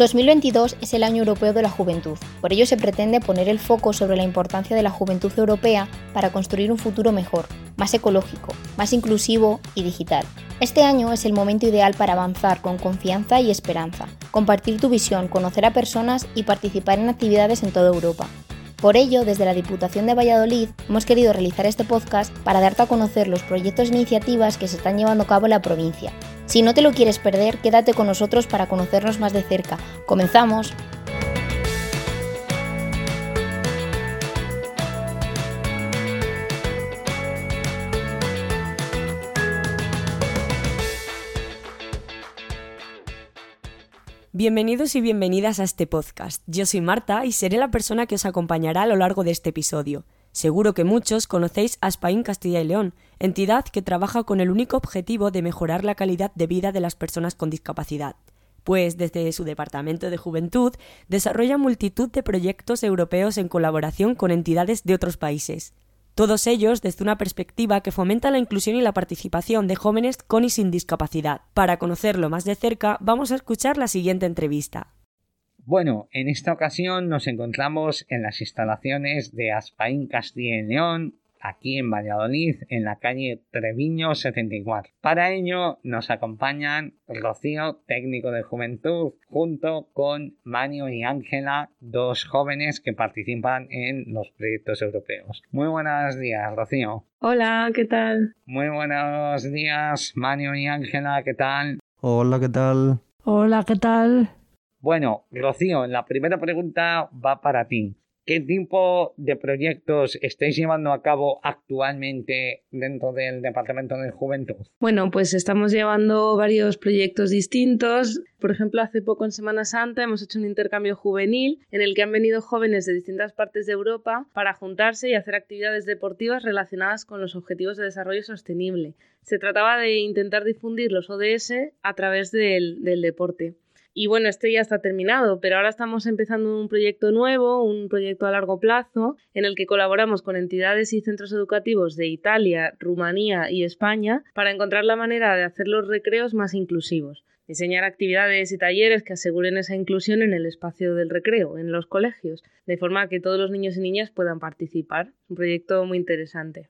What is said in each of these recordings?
2022 es el año europeo de la juventud. Por ello se pretende poner el foco sobre la importancia de la juventud europea para construir un futuro mejor, más ecológico, más inclusivo y digital. Este año es el momento ideal para avanzar con confianza y esperanza, compartir tu visión, conocer a personas y participar en actividades en toda Europa. Por ello, desde la Diputación de Valladolid hemos querido realizar este podcast para darte a conocer los proyectos e iniciativas que se están llevando a cabo en la provincia si no te lo quieres perder, quédate con nosotros para conocernos más de cerca. ¡Comenzamos! Bienvenidos y bienvenidas a este podcast. Yo soy Marta y seré la persona que os acompañará a lo largo de este episodio. Seguro que muchos conocéis a Spain Castilla y León, entidad que trabaja con el único objetivo de mejorar la calidad de vida de las personas con discapacidad, pues desde su Departamento de Juventud desarrolla multitud de proyectos europeos en colaboración con entidades de otros países. Todos ellos desde una perspectiva que fomenta la inclusión y la participación de jóvenes con y sin discapacidad. Para conocerlo más de cerca, vamos a escuchar la siguiente entrevista. Bueno, en esta ocasión nos encontramos en las instalaciones de Aspaín Castilla y León, aquí en Valladolid, en la calle Treviño 74. Para ello nos acompañan Rocío, técnico de juventud, junto con Manio y Ángela, dos jóvenes que participan en los proyectos europeos. Muy buenos días, Rocío. Hola, ¿qué tal? Muy buenos días, Manio y Ángela, ¿qué tal? Hola, ¿qué tal? Hola, ¿qué tal? Bueno, Rocío, la primera pregunta va para ti. ¿Qué tipo de proyectos estáis llevando a cabo actualmente dentro del Departamento de Juventud? Bueno, pues estamos llevando varios proyectos distintos. Por ejemplo, hace poco en Semana Santa hemos hecho un intercambio juvenil en el que han venido jóvenes de distintas partes de Europa para juntarse y hacer actividades deportivas relacionadas con los Objetivos de Desarrollo Sostenible. Se trataba de intentar difundir los ODS a través del, del deporte. Y bueno, este ya está terminado, pero ahora estamos empezando un proyecto nuevo, un proyecto a largo plazo, en el que colaboramos con entidades y centros educativos de Italia, Rumanía y España para encontrar la manera de hacer los recreos más inclusivos. Diseñar actividades y talleres que aseguren esa inclusión en el espacio del recreo, en los colegios, de forma que todos los niños y niñas puedan participar. Un proyecto muy interesante.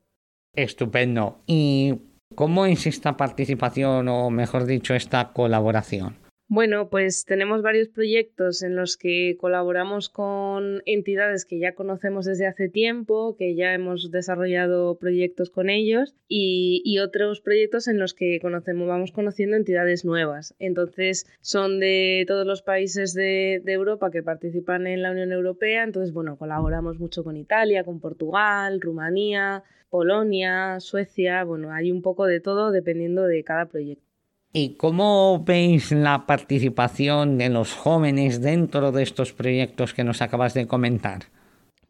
Estupendo. ¿Y cómo es esta participación o, mejor dicho, esta colaboración? Bueno, pues tenemos varios proyectos en los que colaboramos con entidades que ya conocemos desde hace tiempo, que ya hemos desarrollado proyectos con ellos y, otros proyectos en los que conocemos, vamos conociendo entidades nuevas. Entonces son de todos los países de, de Europa que participan en la Unión Europea. Entonces, bueno, colaboramos mucho con Italia, con Portugal, Rumanía, Polonia, Suecia. Bueno, hay un poco de todo dependiendo de cada proyecto. ¿Y cómo veis la participación de los jóvenes dentro de estos proyectos que nos acabas de comentar?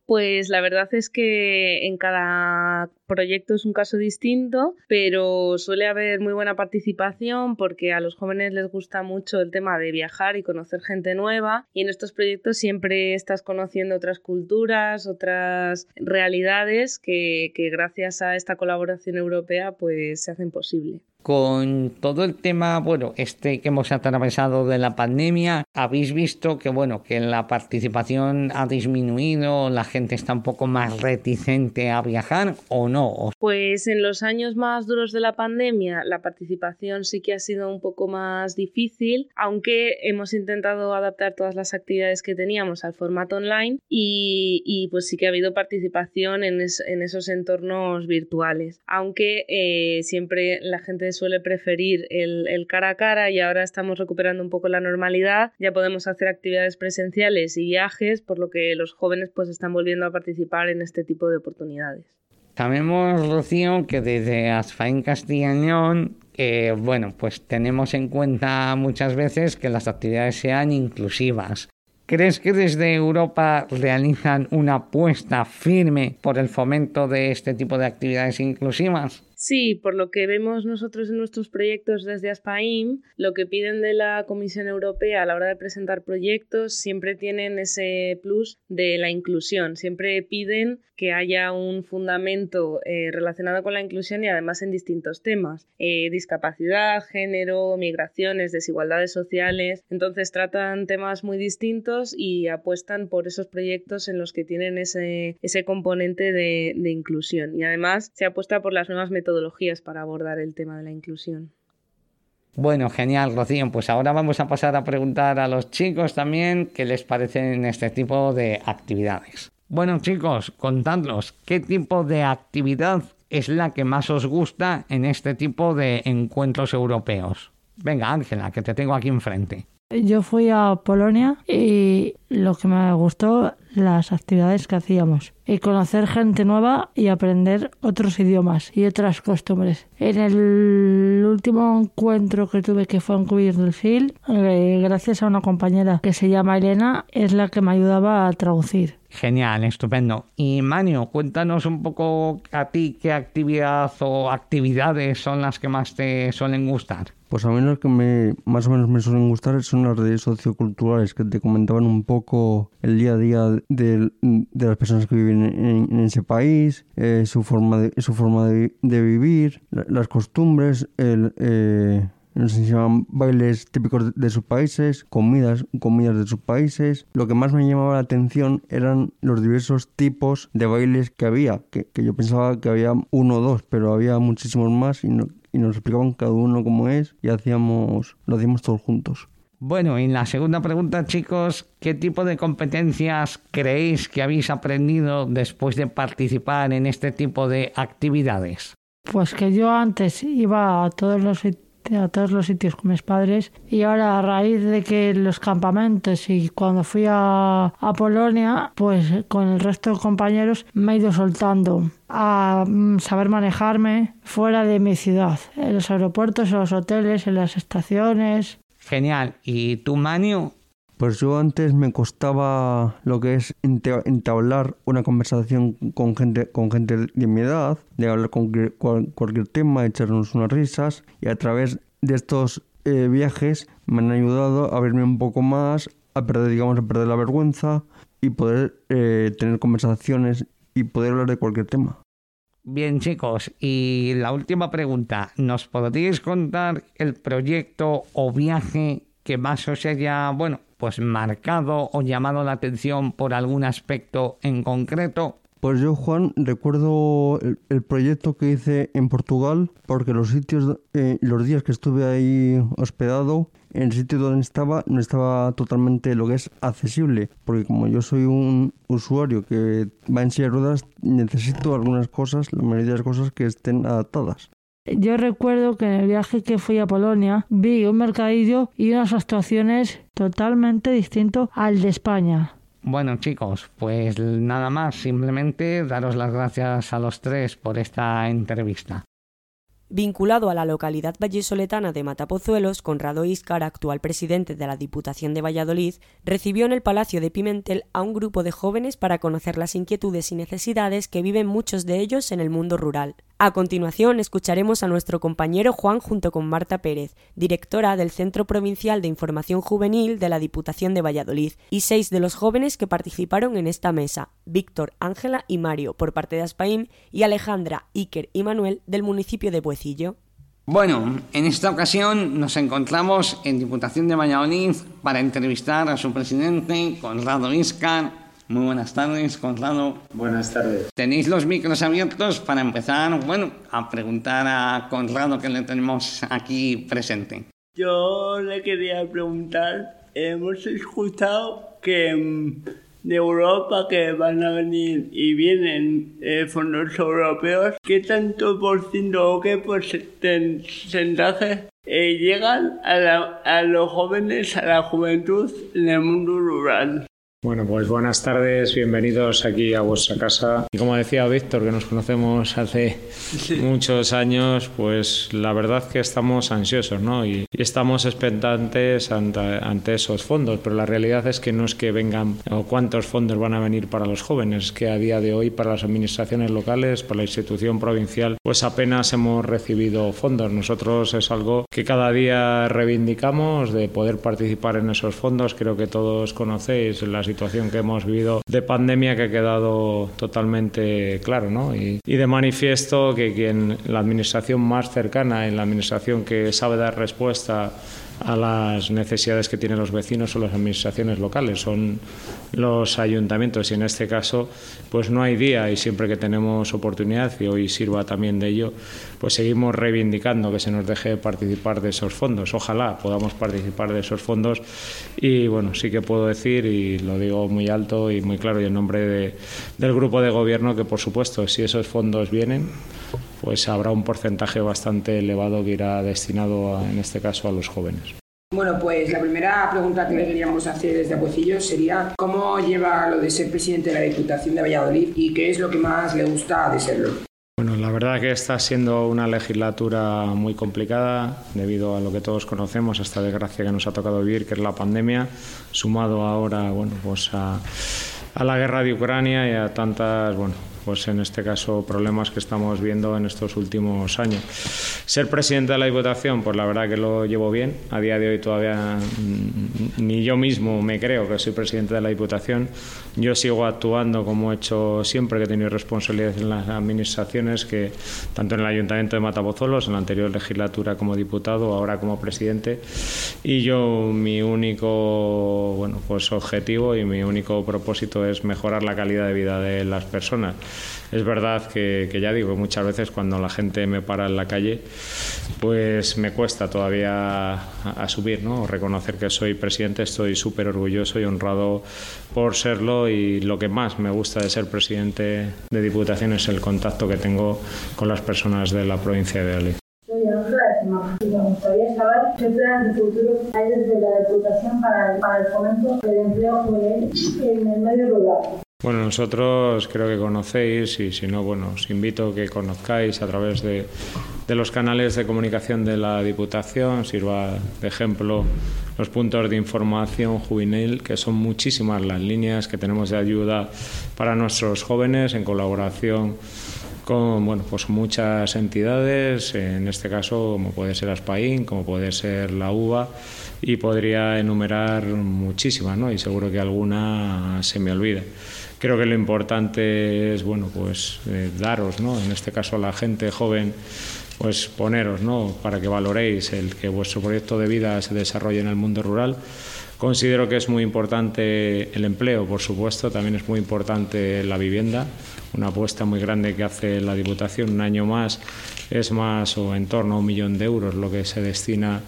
Pues la verdad es que en cada proyecto es un caso distinto, pero suele haber muy buena participación porque a los jóvenes les gusta mucho el tema de viajar y conocer gente nueva y en estos proyectos siempre estás conociendo otras culturas, otras realidades que, gracias a esta colaboración europea pues se hacen posible. Con todo el tema, bueno, este que hemos atravesado de la pandemia, habéis visto que, bueno, que la participación ha disminuido, la gente está un poco más reticente a viajar o no? Pues en los años más duros de la pandemia, la participación sí que ha sido un poco más difícil, aunque hemos intentado adaptar todas las actividades que teníamos al formato online y, pues sí que ha habido participación en, esos entornos virtuales, aunque eh, siempre la gente suele preferir el, cara a cara y ahora estamos recuperando un poco la normalidad. Ya podemos hacer actividades presenciales y viajes, por lo que los jóvenes pues están volviendo a participar en este tipo de oportunidades. Sabemos, Rocío, que desde Asfain Castilla y León, bueno, pues tenemos en cuenta muchas veces que las actividades sean inclusivas. ¿Crees que desde Europa realizan una apuesta firme por el fomento de este tipo de actividades inclusivas? Sí, por lo que vemos nosotros en nuestros proyectos desde ASPAIM, lo que piden de la Comisión Europea a la hora de presentar proyectos siempre tienen ese plus de la inclusión. Siempre piden que haya un fundamento eh, relacionado con la inclusión y además en distintos temas. Eh, discapacidad, género, migraciones, desigualdades sociales. Entonces tratan temas muy distintos y apuestan por esos proyectos en los que tienen ese, ese componente de, de inclusión. Y además se apuesta por las nuevas metodologías metodologías para abordar el tema de la inclusión. Bueno, genial, Rocío. Pues ahora vamos a pasar a preguntar a los chicos también qué les parecen este tipo de actividades. Bueno, chicos, contadnos qué tipo de actividad es la que más os gusta en este tipo de encuentros europeos. Venga, Ángela, que te tengo aquí enfrente. Yo fui a Polonia y lo que me gustó, las actividades que hacíamos. Y conocer gente nueva y aprender otros idiomas y otras costumbres. En el último encuentro que tuve que fue en Cubir del Sil, eh, gracias a una compañera que se llama Elena, es la que me ayudaba a traducir. Genial, estupendo. Y Manio, cuéntanos un poco a ti qué actividad o actividades son las que más te suelen gustar. Pues a mí las que me, más o menos me suelen gustar son las de socioculturales, que te comentaban un poco el día a día de, las personas que viven en, ese país, eh, su forma de, su forma de, vivir, las costumbres, el... Eh, bailes típicos de sus países, comidas, comidas de sus países. Lo que más me llamaba la atención eran los diversos tipos de bailes que había, que, que yo pensaba que había uno o dos, pero había muchísimos más y no, y nos explicaban cada uno cómo es y hacíamos, lo hacíamos todos juntos. Bueno, y la segunda pregunta, chicos, ¿qué tipo de competencias creéis que habéis aprendido después de participar en este tipo de actividades? Pues que yo antes iba a todos los a todos los sitios con mis padres y ahora a raíz de que los campamentos y cuando fui a, Polonia pues con el resto de compañeros me he ido soltando a mm, saber manejarme fuera de mi ciudad, en los aeropuertos, en los hoteles, en las estaciones. Genial. ¿Y tú, Manu? Pues yo antes me costaba lo que es entablar una conversación con gente, con gente de mi edad, de hablar con cualquier tema, echarnos unas risas y a través de estos eh, viajes me han ayudado a verme un poco más, a perder, digamos, a perder la vergüenza y poder eh, tener conversaciones y poder hablar de cualquier tema. Bien chicos, y la última pregunta, ¿nos podríais contar el proyecto o viaje que más os haya, bueno, pues marcado o llamado la atención por algún aspecto en concreto? Pues yo, Juan, recuerdo el, proyecto que hice en Portugal, porque los sitios, eh, los días que estuve ahí hospedado, el sitio donde estaba no estaba totalmente lo que es accesible, porque como yo soy un usuario que va en silla de ruedas, necesito algunas cosas, la mayoría de las cosas que estén adaptadas. Yo recuerdo que en el viaje que fui a Polonia vi un mercadillo y unas actuaciones totalmente distintos al de España. Bueno chicos, pues nada más, simplemente daros las gracias a los tres por esta entrevista. Vinculado a la localidad vallesoletana de Matapozuelos, Conrado Íscar, actual presidente de la Diputación de Valladolid, recibió en el Palacio de Pimentel a un grupo de jóvenes para conocer las inquietudes y necesidades que viven muchos de ellos en el mundo rural. A continuación, escucharemos a nuestro compañero Juan junto con Marta Pérez, directora del Centro Provincial de Información Juvenil de la Diputación de Valladolid, y seis de los jóvenes que participaron en esta mesa, Víctor, Ángela y Mario, por parte de Aspaim, y Alejandra, Iker y Manuel, del municipio de Buez bueno, en esta ocasión nos encontramos en Diputación de Valladolid para entrevistar a su presidente, Conrado Iscar. Muy buenas tardes, Conrado. Buenas tardes. Tenéis los micros abiertos para empezar, bueno, a preguntar a Conrado que le tenemos aquí presente. Yo le quería preguntar, hemos escuchado que mm, de Europa que van a venir y vienen eh, fondos europeos, ¿qué tanto por ciento o qué porcentaje eh, llegan a, a los jóvenes, a la juventud en el mundo rural? Bueno, pues buenas tardes, bienvenidos aquí a vuestra casa. Y como decía Víctor, que nos conocemos hace muchos años, pues la verdad que estamos ansiosos, ¿no? Y, estamos expectantes ante, esos fondos, pero la realidad es que no es que vengan o cuántos fondos van a venir para los jóvenes, que a día de hoy para las administraciones locales, para la institución provincial, pues apenas hemos recibido fondos. Nosotros es algo que cada día reivindicamos de poder participar en esos fondos. Creo que todos conocéis las situación que hemos vivido de pandemia que ha quedado totalmente claro, ¿no? Y, y de manifiesto que quien la administración más cercana, en la administración que sabe dar respuesta a las necesidades que tienen los vecinos o las administraciones locales, son los ayuntamientos y en este caso pues no hay día y siempre que tenemos oportunidad y hoy sirva también de ello, pues seguimos reivindicando que se nos deje participar de esos fondos. Ojalá podamos participar de esos fondos y bueno, sí que puedo decir y lo digo muy alto y muy claro y en nombre de, del grupo de gobierno que por supuesto si esos fondos vienen pues habrá un porcentaje bastante elevado que irá destinado, en este caso, a los jóvenes. Bueno, pues la primera pregunta que le queríamos hacer desde Abuecillo sería ¿cómo lleva lo de ser presidente de la Diputación de Valladolid y qué es lo que más le gusta de serlo? Bueno, la verdad que está siendo una legislatura muy complicada debido a lo que todos conocemos, a esta desgracia que nos ha tocado vivir, que es la pandemia, sumado ahora, bueno, pues a, a la guerra de Ucrania y a tantas, bueno, pues en este caso problemas que estamos viendo en estos últimos años. Ser presidente de la Diputación, pues la verdad que lo llevo bien. A día de hoy todavía ni yo mismo me creo que soy presidente de la Diputación. Yo sigo actuando como he hecho siempre que he tenido responsabilidad en las administraciones, que tanto en el Ayuntamiento de Matapozolos, en la anterior legislatura como diputado, ahora como presidente. Y yo mi único bueno, pues objetivo y mi único propósito es mejorar la calidad de vida de las personas es verdad que, ya digo, muchas veces cuando la gente me para en la calle, pues me cuesta todavía a, subir, ¿no? Reconocer que soy presidente, estoy súper orgulloso y honrado por serlo y lo que más me gusta de ser presidente de Diputación es el contacto que tengo con las personas de la provincia de Valladolid. Soy y me gustaría saber qué planes de futuro hay desde la Diputación para el, para el fomento del empleo juvenil en el medio rural. Bueno, nosotros creo que conocéis y si no, bueno, os invito a que conozcáis a través de, de, los canales de comunicación de la Diputación, sirva de ejemplo los puntos de información juvenil, que son muchísimas las líneas que tenemos de ayuda para nuestros jóvenes en colaboración con bueno, pues muchas entidades, en este caso como puede ser Aspaín, como puede ser la UBA y podría enumerar muchísimas, ¿no? Y seguro que alguna se me olvide creo que lo importante es bueno pues eh, daros no en este caso a la gente joven pues poneros no para que valoréis el que vuestro proyecto de vida se desarrolle en el mundo rural considero que es muy importante el empleo por supuesto también es muy importante la vivienda una apuesta muy grande que hace la Diputación un año más es más o en torno a un millón de euros lo que se destina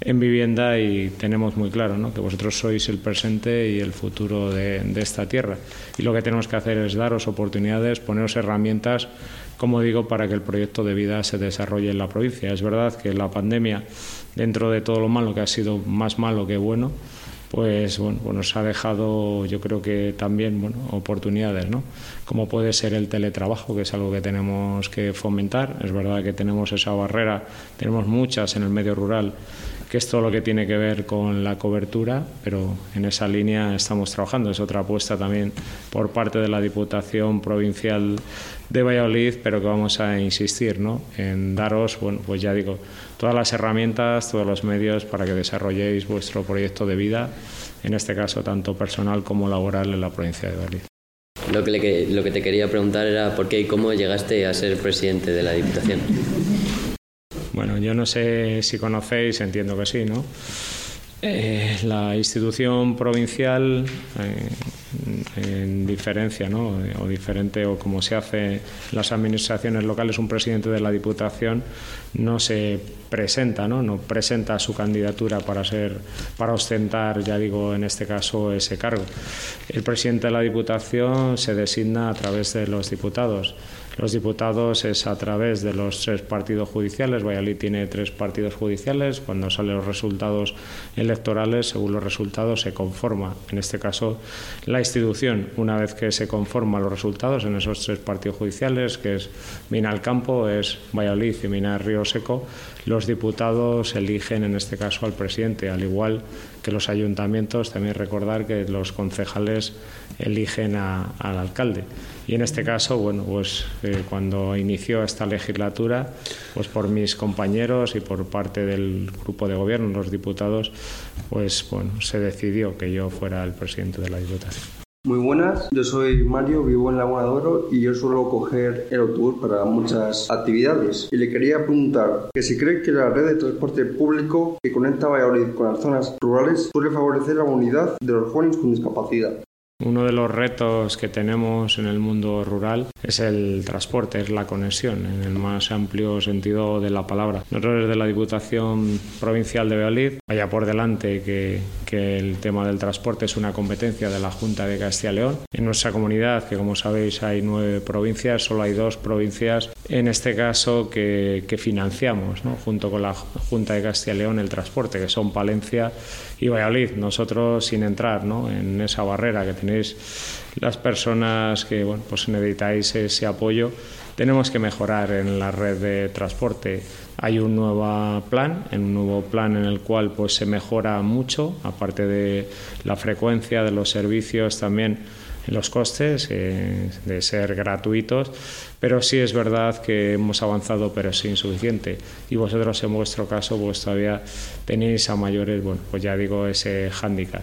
en vivienda y tenemos muy claro ¿no? que vosotros sois el presente y el futuro de, de esta tierra y lo que tenemos que hacer es daros oportunidades, poneros herramientas como digo, para que el proyecto de vida se desarrolle en la provincia. Es verdad que la pandemia, dentro de todo lo malo, que ha sido más malo que bueno, pues bueno, pues nos ha dejado yo creo que también bueno, oportunidades, ¿no? Como puede ser el teletrabajo, que es algo que tenemos que fomentar. Es verdad que tenemos esa barrera, tenemos muchas en el medio rural, que es todo lo que tiene que ver con la cobertura, pero en esa línea estamos trabajando. Es otra apuesta también por parte de la Diputación Provincial de Valladolid, pero que vamos a insistir ¿no? en daros, bueno, pues ya digo, todas las herramientas, todos los medios para que desarrolléis vuestro proyecto de vida, en este caso tanto personal como laboral en la provincia de Valladolid. Lo que, lo que te quería preguntar era por qué y cómo llegaste a ser presidente de la Diputación. Bueno, yo no sé si conocéis, entiendo que sí, ¿no? Eh, la institución provincial, eh, en diferencia, ¿no? o diferente, o como se hace en las administraciones locales, un presidente de la Diputación no se presenta, ¿no? no presenta su candidatura para ser, para ostentar, ya digo, en este caso, ese cargo. El presidente de la Diputación se designa a través de los diputados. Los diputados es a través de los tres partidos judiciales. Valladolid tiene tres partidos judiciales. Cuando salen los resultados electorales, según los resultados, se conforma, en este caso, la institución. Una vez que se conforman los resultados en esos tres partidos judiciales, que es Mina al Campo, es Valladolid y Mina Río Seco, los diputados eligen, en este caso, al presidente, al igual que los ayuntamientos, también recordar que los concejales eligen al alcalde. Y en este caso, bueno, pues eh, cuando inició esta legislatura, pues por mis compañeros y por parte del grupo de gobierno, los diputados, pues bueno, se decidió que yo fuera el presidente de la Diputación. Muy buenas, yo soy Mario, vivo en Laguna de Oro y yo suelo coger el autobús para muchas actividades. Y le quería preguntar que si cree que la red de transporte público que conecta Valladolid con las zonas rurales puede favorecer la unidad de los jóvenes con discapacidad. Uno de los retos que tenemos en el mundo rural es el transporte, es la conexión, en el más amplio sentido de la palabra. Nosotros desde la Diputación Provincial de Valladolid, vaya por delante que, que el tema del transporte es una competencia de la Junta de Castilla y León. En nuestra comunidad, que como sabéis hay nueve provincias, solo hay dos provincias, en este caso que, que financiamos, ¿no? junto con la Junta de Castilla y León, el transporte, que son Palencia y Valladolid. Nosotros, sin entrar ¿no? en esa barrera que tenéis las personas que bueno, pues necesitáis ese apoyo, tenemos que mejorar en la red de transporte. Hay un nuevo plan, un nuevo plan en el cual pues se mejora mucho, aparte de la frecuencia de los servicios también los costes eh, de ser gratuitos, pero sí es verdad que hemos avanzado, pero es insuficiente. Y vosotros en vuestro caso, pues todavía tenéis a mayores, bueno, pues ya digo, ese hándicap.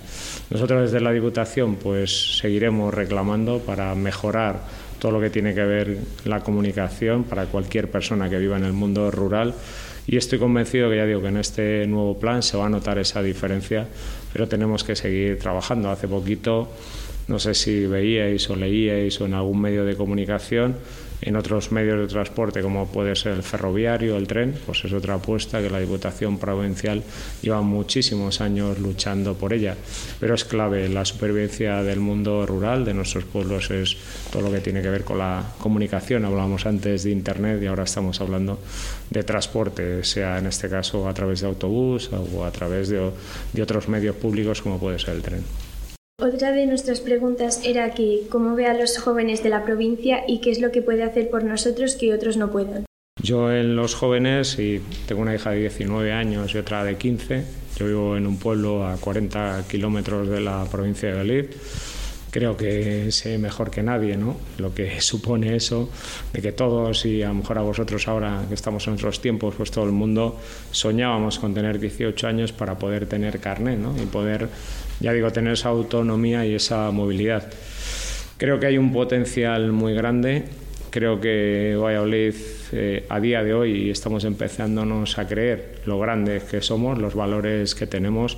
Nosotros desde la Diputación, pues seguiremos reclamando para mejorar todo lo que tiene que ver la comunicación para cualquier persona que viva en el mundo rural y estoy convencido que ya digo que en este nuevo plan se va a notar esa diferencia, pero tenemos que seguir trabajando. Hace poquito no sé si veíais o leíais o en algún medio de comunicación, en otros medios de transporte como puede ser el ferroviario, el tren, pues es otra apuesta que la Diputación Provincial lleva muchísimos años luchando por ella. Pero es clave, la supervivencia del mundo rural, de nuestros pueblos, es todo lo que tiene que ver con la comunicación. Hablábamos antes de Internet y ahora estamos hablando de transporte, sea en este caso a través de autobús o a través de, de otros medios públicos como puede ser el tren. Otra de nuestras preguntas era que cómo ve a los jóvenes de la provincia y qué es lo que puede hacer por nosotros que otros no puedan. Yo en los jóvenes, y tengo una hija de 19 años y otra de 15, yo vivo en un pueblo a 40 kilómetros de la provincia de Valladolid, creo que sé mejor que nadie ¿no? lo que supone eso, de que todos, y a lo mejor a vosotros ahora que estamos en otros tiempos, pues todo el mundo soñábamos con tener 18 años para poder tener carnet ¿no? y poder ya digo, tener esa autonomía y esa movilidad. Creo que hay un potencial muy grande. Creo que Valladolid eh, a día de hoy estamos empezándonos a creer lo grandes que somos, los valores que tenemos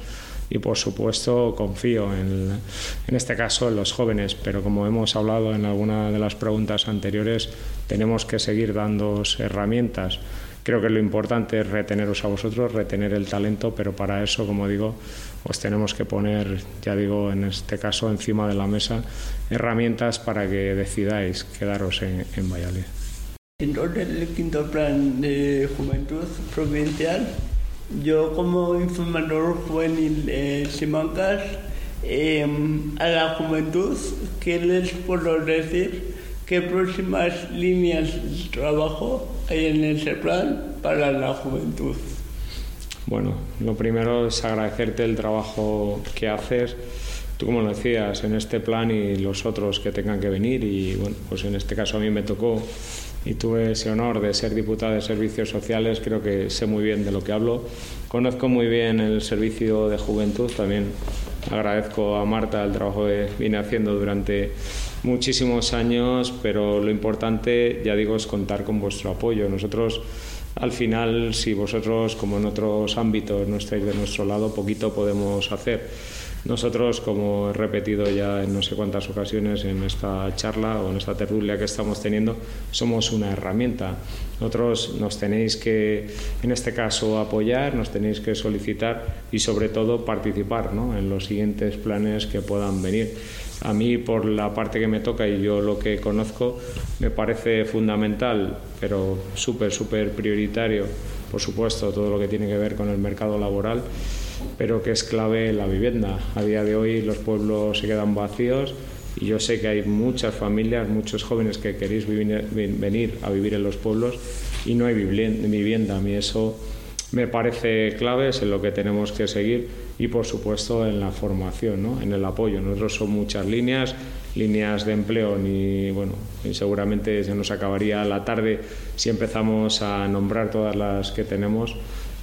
y por supuesto confío en, en este caso en los jóvenes, pero como hemos hablado en alguna de las preguntas anteriores, tenemos que seguir dando herramientas creo que lo importante es reteneros a vosotros, retener el talento, pero para eso, como digo, pues tenemos que poner, ya digo, en este caso encima de la mesa herramientas para que decidáis quedaros en, en Valladolid. Entonces, el quinto plan de juventud provincial, yo como informador juvenil de Simancas, em, a la juventud, ¿qué les puedo decir? ¿Qué próximas líneas de trabajo hay en ese plan para la juventud? Bueno, lo primero es agradecerte el trabajo que haces. Tú, como lo decías, en este plan y los otros que tengan que venir, y bueno, pues en este caso a mí me tocó y tuve ese honor de ser diputada de Servicios Sociales, creo que sé muy bien de lo que hablo. Conozco muy bien el servicio de juventud, también agradezco a Marta el trabajo que vine haciendo durante muchísimos años, pero lo importante, ya digo, es contar con vuestro apoyo. Nosotros, al final, si vosotros, como en otros ámbitos, no estáis de nuestro lado, poquito podemos hacer. Nosotros, como he repetido ya en no sé cuántas ocasiones en esta charla o en esta tertulia que estamos teniendo, somos una herramienta. Nosotros nos tenéis que, en este caso, apoyar, nos tenéis que solicitar y, sobre todo, participar ¿no? en los siguientes planes que puedan venir. A mí, por la parte que me toca y yo lo que conozco, me parece fundamental, pero súper, súper prioritario, por supuesto, todo lo que tiene que ver con el mercado laboral pero que es clave la vivienda. A día de hoy los pueblos se quedan vacíos y yo sé que hay muchas familias, muchos jóvenes que queréis venir a vivir en los pueblos y no hay vivienda. A mí eso me parece clave, es en lo que tenemos que seguir y por supuesto en la formación, ¿no? en el apoyo. Nosotros son muchas líneas, líneas de empleo, ni bueno, y seguramente se nos acabaría la tarde si empezamos a nombrar todas las que tenemos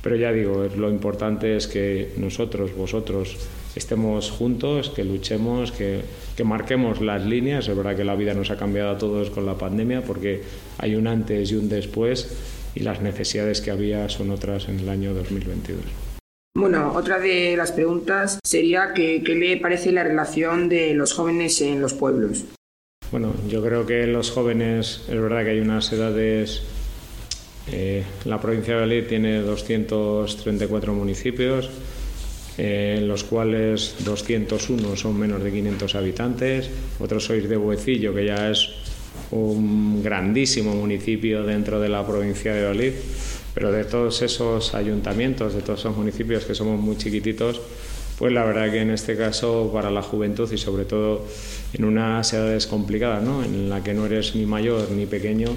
pero ya digo, lo importante es que nosotros, vosotros, estemos juntos, que luchemos, que, que, marquemos las líneas. Es verdad que la vida nos ha cambiado a todos con la pandemia porque hay un antes y un después y las necesidades que había son otras en el año 2022. Bueno, otra de las preguntas sería que, qué le parece la relación de los jóvenes en los pueblos. Bueno, yo creo que los jóvenes, es verdad que hay unas edades eh, la provincia de Valladolid tiene 234 municipios, eh, en los cuales 201 son menos de 500 habitantes. Otros sois de Buecillo, que ya es un grandísimo municipio dentro de la provincia de Valladolid. Pero de todos esos ayuntamientos, de todos esos municipios que somos muy chiquititos, pues la verdad que en este caso para la juventud y sobre todo en unas edades complicadas, ¿no? en la que no eres ni mayor ni pequeño,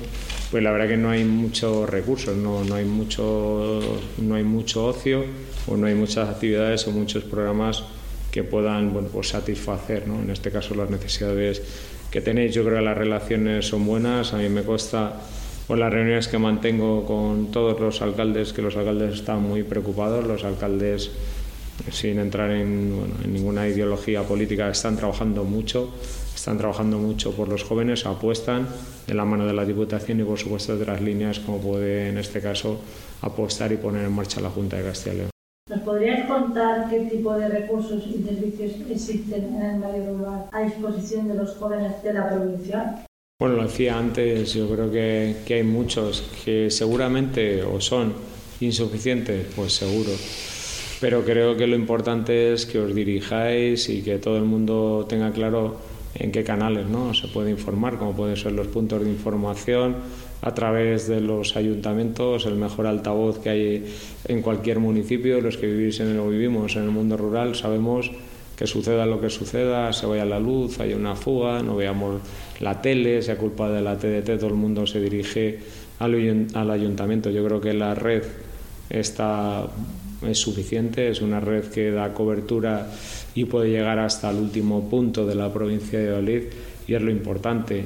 pues la verdad que no hay muchos recursos, no, no, hay, mucho, no hay mucho ocio o no hay muchas actividades o muchos programas que puedan bueno, pues satisfacer, ¿no? en este caso las necesidades que tenéis. Yo creo que las relaciones son buenas, a mí me cuesta por las reuniones que mantengo con todos los alcaldes, que los alcaldes están muy preocupados, los alcaldes sin entrar en, ninguna ideología política, están trabajando mucho, están trabajando mucho por los jóvenes, apuestan de la mano de la Diputación y por supuesto de las líneas como puede en este caso apostar y poner en marcha la Junta de Castilla y León. ¿Nos podrías contar qué tipo de recursos y servicios existen en el medio rural a disposición de los jóvenes de la provincia? Bueno, lo decía antes, yo creo que, hay muchos que seguramente o son insuficientes, pues seguro pero creo que lo importante es que os dirijáis y que todo el mundo tenga claro en qué canales ¿no? se puede informar, como pueden ser los puntos de información, a través de los ayuntamientos, el mejor altavoz que hay en cualquier municipio, los que vivís en el, vivimos en el mundo rural, sabemos que suceda lo que suceda, se vaya la luz, haya una fuga, no veamos la tele, sea culpa de la TDT, todo el mundo se dirige al, al ayuntamiento. Yo creo que la red está es suficiente, es una red que da cobertura y puede llegar hasta el último punto de la provincia de Valladolid y es lo importante.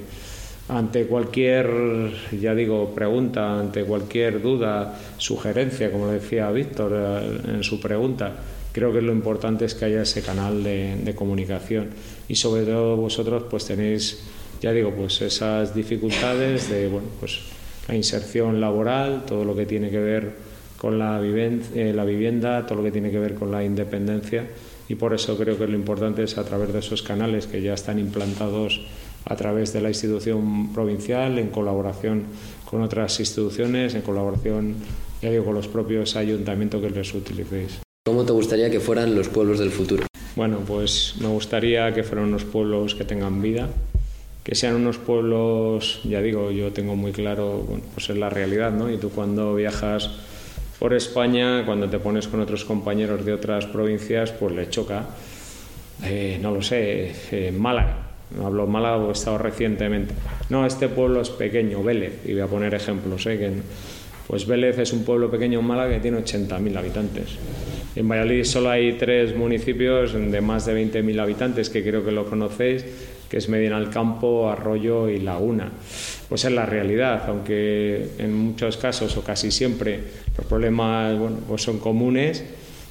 Ante cualquier, ya digo, pregunta, ante cualquier duda, sugerencia, como decía Víctor eh, en su pregunta, creo que lo importante es que haya ese canal de, comunicación. Y sobre todo vosotros pues tenéis, ya digo, pues esas dificultades de, bueno, pues la inserción laboral, todo lo que tiene que ver con la, eh, la vivienda, todo lo que tiene que ver con la independencia. Y por eso creo que lo importante es a través de esos canales que ya están implantados a través de la institución provincial, en colaboración con otras instituciones, en colaboración ya digo, con los propios ayuntamientos que les utilicéis. ¿Cómo te gustaría que fueran los pueblos del futuro? Bueno, pues me gustaría que fueran unos pueblos que tengan vida, que sean unos pueblos, ya digo, yo tengo muy claro, bueno, pues es la realidad, ¿no? Y tú cuando viajas por España, cuando te pones con otros compañeros de otras provincias, pues le choca. Eh, no lo sé, eh, Málaga. No hablo Málaga porque he estado recientemente. No, este pueblo es pequeño, Vélez, y voy a poner ejemplos. ¿eh? Que, pues Vélez es un pueblo pequeño en Málaga que tiene 80.000 habitantes. En Valladolid solo hay tres municipios de más de 20.000 habitantes, que creo que lo conocéis, que es Medina Campo, Arroyo y Laguna pues es la realidad, aunque en muchos casos o casi siempre los problemas bueno, pues son comunes,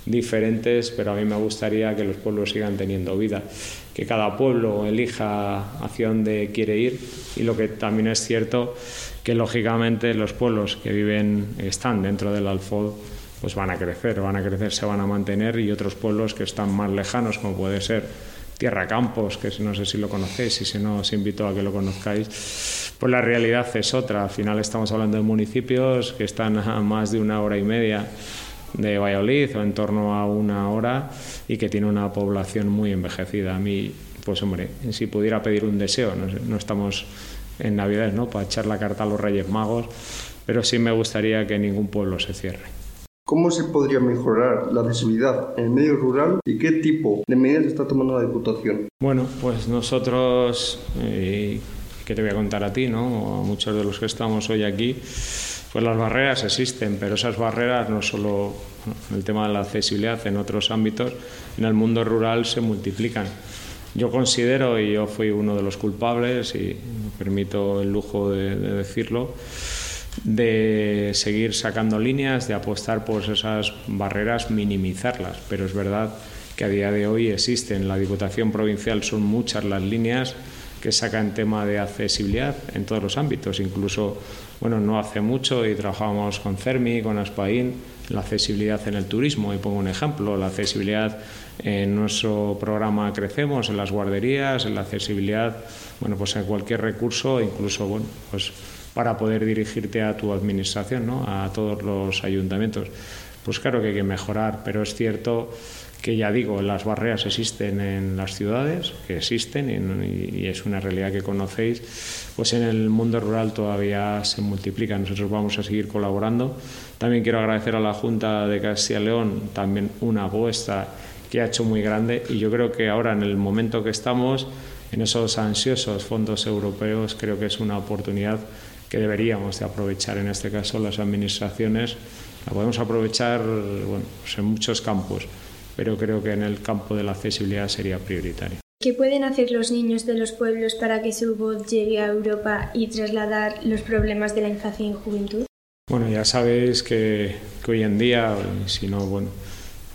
diferentes, pero a mí me gustaría que los pueblos sigan teniendo vida, que cada pueblo elija hacia dónde quiere ir y lo que también es cierto que lógicamente los pueblos que viven están dentro del Alfod pues van a crecer, van a crecer, se van a mantener y otros pueblos que están más lejanos, como puede ser Tierra Campos, que no sé si lo conocéis y si no os invito a que lo conozcáis, pues la realidad es otra. Al final estamos hablando de municipios que están a más de una hora y media de Valladolid o en torno a una hora y que tiene una población muy envejecida. A mí, pues hombre, si pudiera pedir un deseo, no, estamos en Navidad, ¿no? Para echar la carta a los Reyes Magos, pero sí me gustaría que ningún pueblo se cierre. ¿Cómo se podría mejorar la accesibilidad en el medio rural y qué tipo de medidas está tomando la Diputación? Bueno, pues nosotros, eh, ¿qué te voy a contar a ti, no? a muchos de los que estamos hoy aquí, pues las barreras existen, pero esas barreras no solo en el tema de la accesibilidad, en otros ámbitos, en el mundo rural se multiplican. Yo considero, y yo fui uno de los culpables, y me permito el lujo de decirlo, de seguir sacando líneas, de apostar por esas barreras, minimizarlas. Pero es verdad que a día de hoy existen. La Diputación Provincial son muchas las líneas que sacan tema de accesibilidad en todos los ámbitos. Incluso, bueno, no hace mucho y trabajábamos con CERMI, con ASPAIN, la accesibilidad en el turismo. Y pongo un ejemplo, la accesibilidad en nuestro programa Crecemos, en las guarderías, en la accesibilidad, bueno, pues en cualquier recurso, incluso, bueno, pues para poder dirigirte a tu administración, ¿no? a todos los ayuntamientos. Pues claro que hay que mejorar, pero es cierto que ya digo, las barreras existen en las ciudades, que existen y, es una realidad que conocéis, pues en el mundo rural todavía se multiplican. Nosotros vamos a seguir colaborando. También quiero agradecer a la Junta de Castilla y León también una apuesta que ha hecho muy grande y yo creo que ahora en el momento que estamos, en esos ansiosos fondos europeos, creo que es una oportunidad que deberíamos de aprovechar en este caso las administraciones. La podemos aprovechar pues en muchos campos, pero creo que en el campo de la accesibilidad sería prioritario. ¿Qué pueden hacer los niños de los pueblos para que su voz llegue a Europa y trasladar los problemas de la infancia y juventud? Bueno, ya sabéis que, que hoy en día, si no, bueno,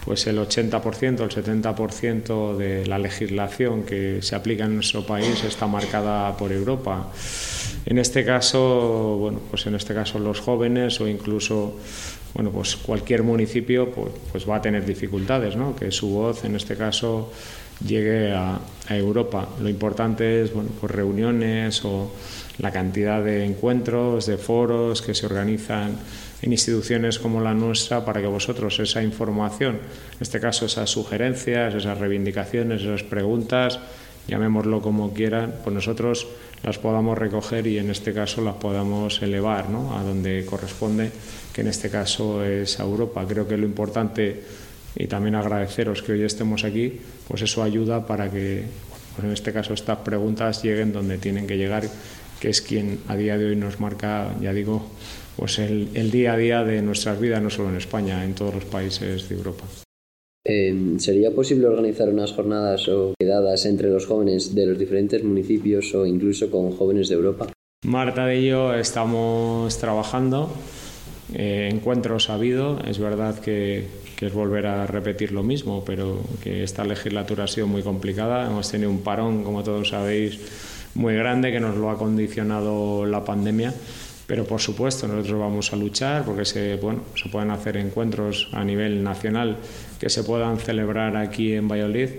pues el 80%, el 70% de la legislación que se aplica en nuestro país está marcada por Europa. En este caso, bueno, pues en este caso los jóvenes o incluso bueno, pues cualquier municipio pues, pues va a tener dificultades, ¿no? que su voz en este caso llegue a, a Europa. Lo importante es bueno, pues reuniones o la cantidad de encuentros, de foros que se organizan en instituciones como la nuestra para que vosotros esa información, en este caso esas sugerencias, esas reivindicaciones, esas preguntas, llamémoslo como quieran, pues nosotros las podamos recoger y en este caso las podamos elevar ¿no? a donde corresponde, que en este caso es a Europa. Creo que lo importante y también agradeceros que hoy estemos aquí, pues eso ayuda para que, pues en este caso, estas preguntas lleguen donde tienen que llegar, que es quien a día de hoy nos marca, ya digo, pues el, día a día de nuestras vidas, no solo en España, en todos los países de Europa. Em, ¿Sería posible organizar unas jornadas o quedadas entre los jóvenes de los diferentes municipios o incluso con jóvenes de Europa? Marta de ello estamos trabajando. Eh, encuentros ha habido. Es verdad que, que, es volver a repetir lo mismo, pero que esta legislatura ha sido muy complicada. Hemos tenido un parón, como todos sabéis, muy grande que nos lo ha condicionado la pandemia pero por supuesto nosotros vamos a luchar porque se, bueno, se pueden hacer encuentros a nivel nacional que se puedan celebrar aquí en Valladolid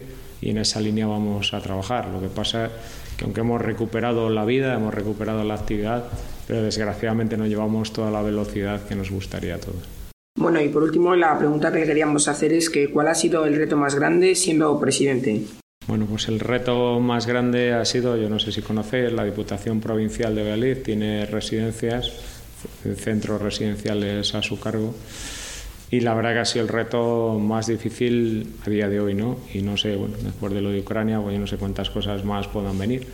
y en esa línea vamos a trabajar. Lo que pasa es que aunque hemos recuperado la vida, hemos recuperado la actividad, pero desgraciadamente no llevamos toda la velocidad que nos gustaría a todos. Bueno, y por último, la pregunta que queríamos hacer es que ¿cuál ha sido el reto más grande siendo presidente? Bueno, pues el reto más grande ha sido, yo no sé si conocéis, la Diputación Provincial de Valladolid tiene residencias, centros residenciales a su cargo y la verdad que ha sido el reto más difícil a día de hoy, ¿no? Y no sé, bueno, después de lo de Ucrania, pues yo no sé cuántas cosas más puedan venir.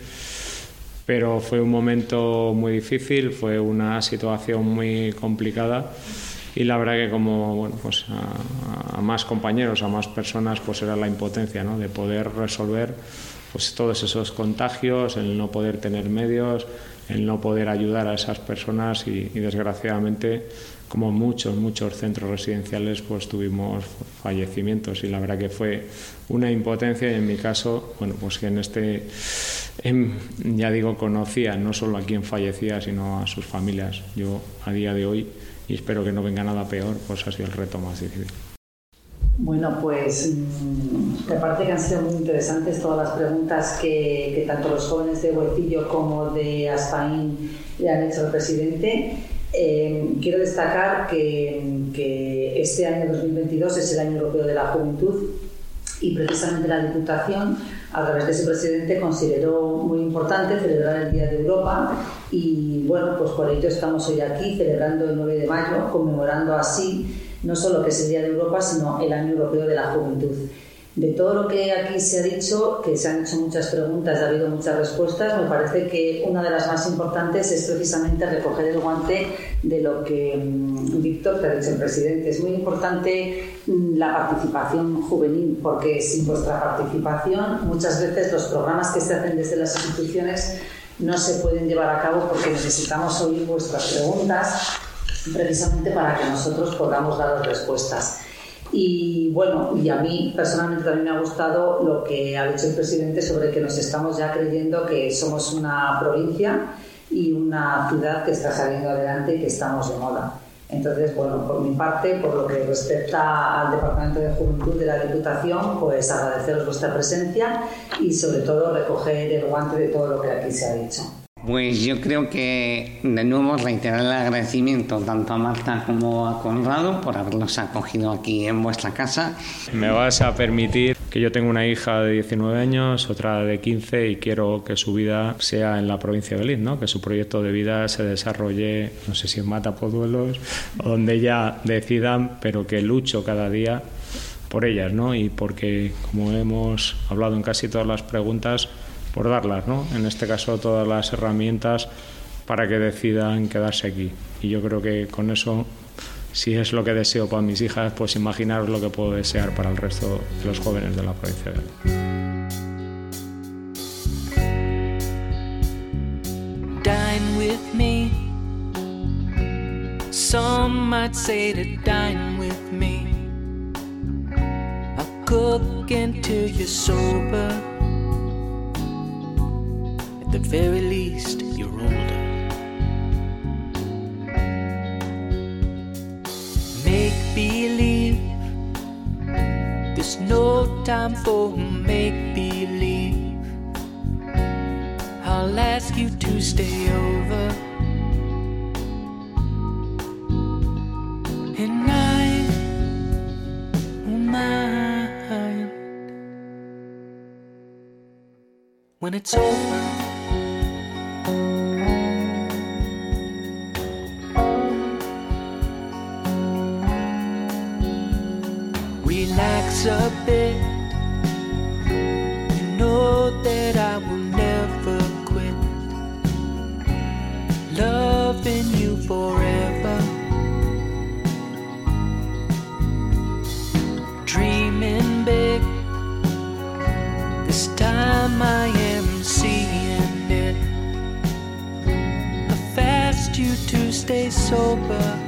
Pero fue un momento muy difícil, fue una situación muy complicada y la verdad que como bueno, pues a, más compañeros, a más personas, pues era la impotencia ¿no? de poder resolver pues todos esos contagios, el no poder tener medios, el no poder ayudar a esas personas y, desgraciadamente como muchos, muchos centros residenciales pues tuvimos fallecimientos y la verdad que fue una impotencia y en mi caso, bueno, pues que en este ya digo, conocía no solo a quien fallecía, sino a sus familias. Yo a día de hoy, y espero que no venga nada peor, pues ha sido el reto más difícil. Bueno, pues mm, me parece que han sido muy interesantes todas las preguntas que, tanto los jóvenes de Huecillo como de Aspaín le han hecho al presidente. Eh, quiero destacar que, que, este año 2022 es el año europeo de la juventud y precisamente la Diputación, a través de ese presidente, consideró muy importante celebrar el Día de Europa y bueno, pues por ello estamos hoy aquí celebrando el 9 de mayo, conmemorando así no solo que es el Día de Europa, sino el Año Europeo de la Juventud. De todo lo que aquí se ha dicho, que se han hecho muchas preguntas, ha habido muchas respuestas, me parece que una de las más importantes es precisamente recoger el guante de lo que mm, Víctor te ha dicho el presidente. Es muy importante mm, la participación juvenil, porque sin vuestra participación muchas veces los programas que se hacen desde las instituciones no se pueden llevar a cabo porque necesitamos oír vuestras preguntas precisamente para que nosotros podamos dar respuestas. Y bueno, y a mí personalmente también me ha gustado lo que ha dicho el presidente sobre que nos estamos ya creyendo que somos una provincia y una ciudad que está saliendo adelante y que estamos de moda. Entonces, bueno, por mi parte, por lo que respecta al Departamento de Juventud de la Diputación, pues agradeceros vuestra presencia y sobre todo recoger el guante de todo lo que aquí se ha dicho. Pues yo creo que de nuevo reiterar el agradecimiento tanto a Marta como a Conrado por habernos acogido aquí en vuestra casa. Me vas a permitir que yo tengo una hija de 19 años, otra de 15 y quiero que su vida sea en la provincia de Belín, ¿no? que su proyecto de vida se desarrolle, no sé si en Matapoduelos o donde ya decidan, pero que lucho cada día por ellas, ¿no? Y porque, como hemos hablado en casi todas las preguntas, por darlas, ¿no? En este caso todas las herramientas para que decidan quedarse aquí. Y yo creo que con eso, si es lo que deseo para mis hijas, pues imaginaros lo que puedo desear para el resto de los jóvenes de la provincia de Dine with me. Some might say to dine with me. I'll cook until you're sober. The very least, you're older. Make believe there's no time for make believe. I'll ask you to stay over. And I oh won't mind when it's over. A bit. You know that I will never quit loving you forever. Dreaming big. This time I am seeing it. I've asked you to stay sober.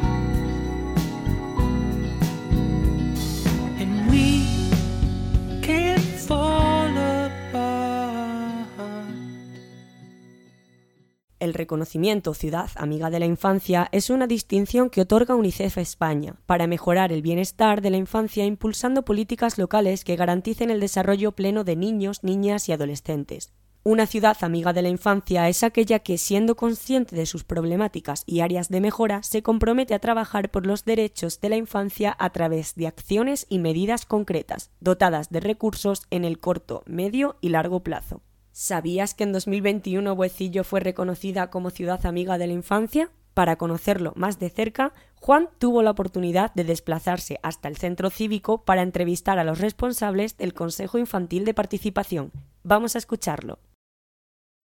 El reconocimiento Ciudad Amiga de la Infancia es una distinción que otorga UNICEF a España para mejorar el bienestar de la infancia impulsando políticas locales que garanticen el desarrollo pleno de niños, niñas y adolescentes. Una ciudad amiga de la infancia es aquella que, siendo consciente de sus problemáticas y áreas de mejora, se compromete a trabajar por los derechos de la infancia a través de acciones y medidas concretas, dotadas de recursos en el corto, medio y largo plazo. ¿Sabías que en 2021 Huecillo fue reconocida como ciudad amiga de la infancia? Para conocerlo más de cerca, Juan tuvo la oportunidad de desplazarse hasta el centro cívico para entrevistar a los responsables del Consejo Infantil de Participación. Vamos a escucharlo.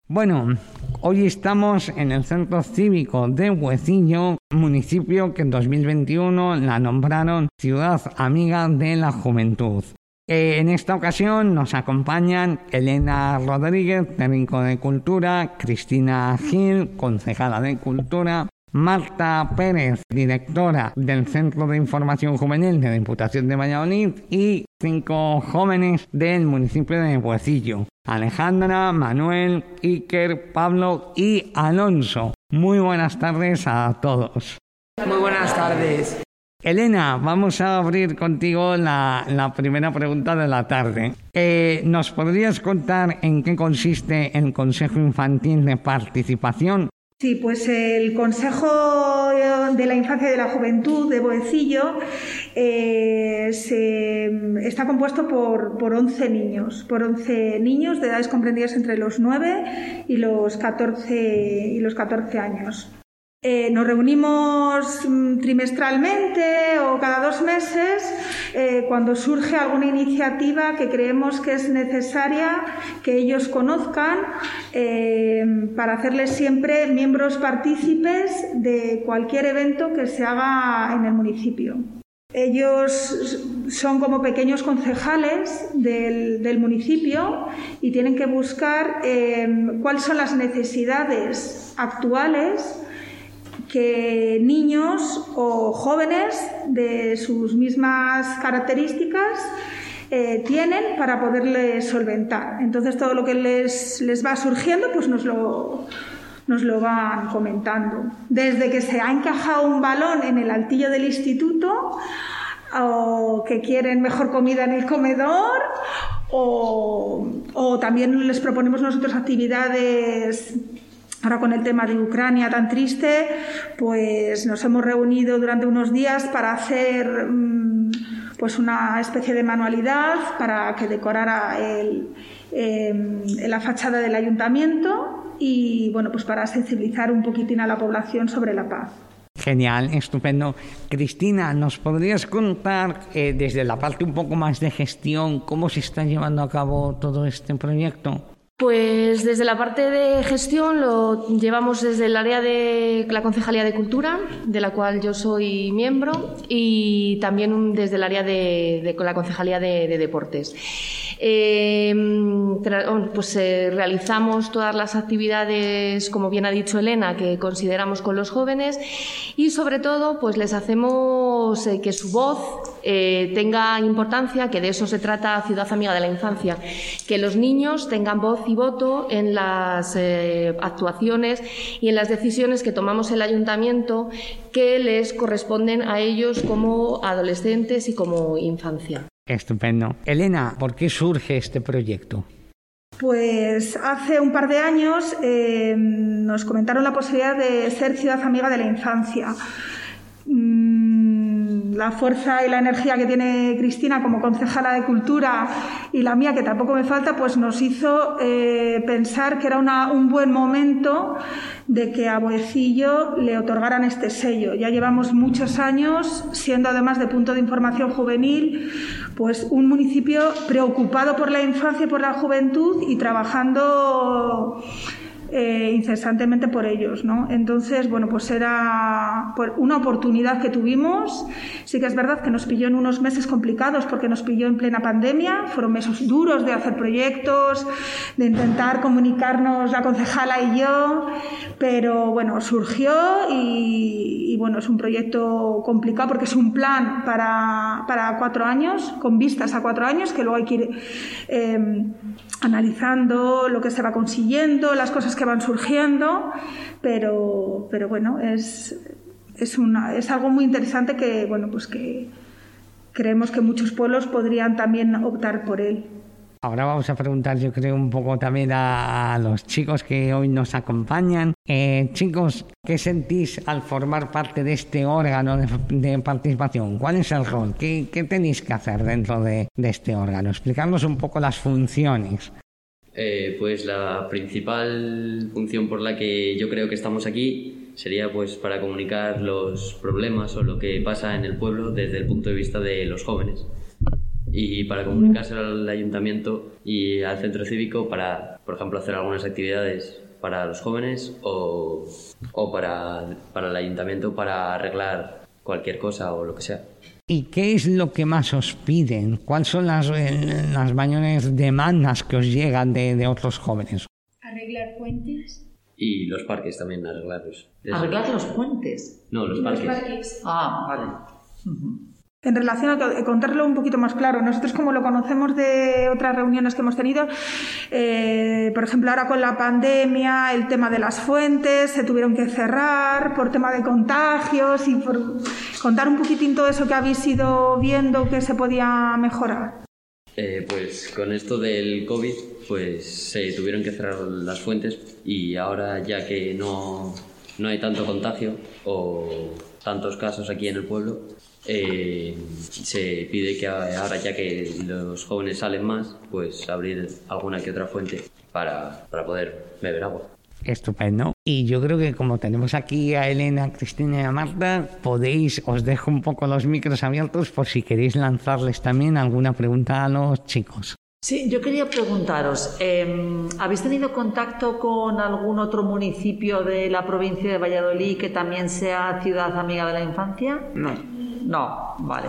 Bueno, hoy estamos en el centro cívico de Huecillo, municipio que en 2021 la nombraron Ciudad Amiga de la Juventud. Eh, en esta ocasión nos acompañan Elena Rodríguez, técnico de Cultura, Cristina Gil, concejala de Cultura, Marta Pérez, directora del Centro de Información Juvenil de la Diputación de Valladolid y cinco jóvenes del municipio de Huecillo. Alejandra, Manuel, Iker, Pablo y Alonso. Muy buenas tardes a todos. Muy buenas tardes. Elena, vamos a abrir contigo la, primera pregunta de la tarde. Eh, ¿Nos podrías contar en qué consiste el Consejo Infantil de Participación Sí, pues el Consejo de la Infancia y de la Juventud de Boecillo eh, está compuesto por, por 11 niños, por 11 niños de edades comprendidas entre los 9 y los 14, y los 14 años. Eh, nos reunimos mm, trimestralmente o cada dos meses eh, cuando surge alguna iniciativa que creemos que es necesaria que ellos conozcan eh, para hacerles siempre miembros partícipes de cualquier evento que se haga en el municipio. Ellos son como pequeños concejales del, del municipio y tienen que buscar cuáles son las necesidades actuales que niños o jóvenes de sus mismas características eh, tienen para poderles solventar. Entonces todo lo que les, les va surgiendo pues nos lo, nos lo van comentando. Desde que se ha encajado un balón en el altillo del instituto, o que quieren mejor comida en el comedor, o, o también les proponemos nosotros actividades Ahora con el tema de Ucrania tan triste, pues nos hemos reunido durante unos días para hacer mm, pues una especie de manualidad para que decorara el, em, la fachada del ayuntamiento y bueno, pues para sensibilizar un poquitín a la población sobre la paz. Genial, estupendo. Cristina, ¿nos podrías contar eh, desde la parte un poco más de gestión cómo se está llevando a cabo todo este proyecto? Pues desde la parte de gestión lo llevamos desde el área de la Concejalía de Cultura, de la cual yo soy miembro, y también desde el área de, la Concejalía de, Deportes. Em, pues eh, realizamos todas las actividades, como bien ha dicho Elena, que consideramos con los jóvenes y sobre todo pues les hacemos eh, que su voz eh, tenga importancia, que de eso se trata Ciudad Amiga de la Infancia, que los niños tengan voz y voto en las actuaciones y en las decisiones que tomamos el ayuntamiento que les corresponden a ellos como adolescentes y como infancia. Estupendo. Elena, ¿por qué surge este proyecto? Pues hace un par de años eh, nos comentaron la posibilidad de ser ciudad amiga de la infancia. Mm, la fuerza y la energía que tiene Cristina como concejala de cultura y la mía, que tampoco me falta, pues nos hizo eh, pensar que era un buen momento de que a Boecillo le otorgaran este sello. Ya llevamos muchos años siendo además de punto de información juvenil, pues un municipio preocupado por la infancia y por la juventud y trabajando eh, incesantemente por ellos, ¿no? Entonces, bueno, pues era una oportunidad que tuvimos. Sí que es verdad que nos pilló en unos meses complicados porque nos pilló en plena pandemia. Fueron meses duros de hacer proyectos, de intentar comunicarnos la concejala y yo, pero bueno, surgió y, bueno, es un proyecto complicado porque es un plan para, para, cuatro años, con vistas a cuatro años, que luego hay que ir eh, analizando lo que se va consiguiendo, las cosas que van surgiendo, pero, pero bueno, es, es, una, es algo muy interesante que, bueno, pues que creemos que muchos pueblos podrían también optar por él. Ahora vamos a preguntar, yo creo, un poco también a, los chicos que hoy nos acompañan. Eh, chicos, ¿qué sentís al formar parte de este órgano de, participación? ¿Cuál es el rol? ¿Qué, tenéis que hacer dentro de, de este órgano? Explicarnos un poco las funciones. Eh, pues la principal función por la que yo creo que estamos aquí sería pues para comunicar los problemas o lo que pasa en el pueblo desde el punto de vista de los jóvenes y para comunicárselo al ayuntamiento y al centro cívico para, por ejemplo, hacer algunas actividades para los jóvenes o, o para, para el ayuntamiento para arreglar cualquier cosa o lo que sea. ¿Y qué es lo que más os piden? ¿Cuáles son las, eh, las mayores demandas que os llegan de, de otros jóvenes? Arreglar puentes. Y los parques también, arreglarlos. Eso. ¿Arreglar los puentes? No, los parques. Ah, vale. En relación a contarlo un poquito más claro, nosotros como lo conocemos de otras reuniones que hemos tenido, eh, por ejemplo ahora con la pandemia, el tema de las fuentes se tuvieron que cerrar por tema de contagios y por contar un poquitín todo eso que habéis ido viendo que se podía mejorar. Eh, pues con esto del COVID, pues se tuvieron que cerrar las fuentes y ahora ya que no, no hay tanto contagio o tantos casos aquí en el pueblo, eh, se pide que ahora ya que los jóvenes salen más, pues abrir alguna que otra fuente para, para poder beber agua. Estupendo. Y yo creo que como tenemos aquí a Elena, a Cristina y a Marta, podéis, os dejo un poco los micros abiertos por si queréis lanzarles también alguna pregunta a los chicos. Sí, yo quería preguntaros, eh, ¿habéis tenido contacto con algún otro municipio de la provincia de Valladolid que también sea ciudad amiga de la infancia? No. No, vale.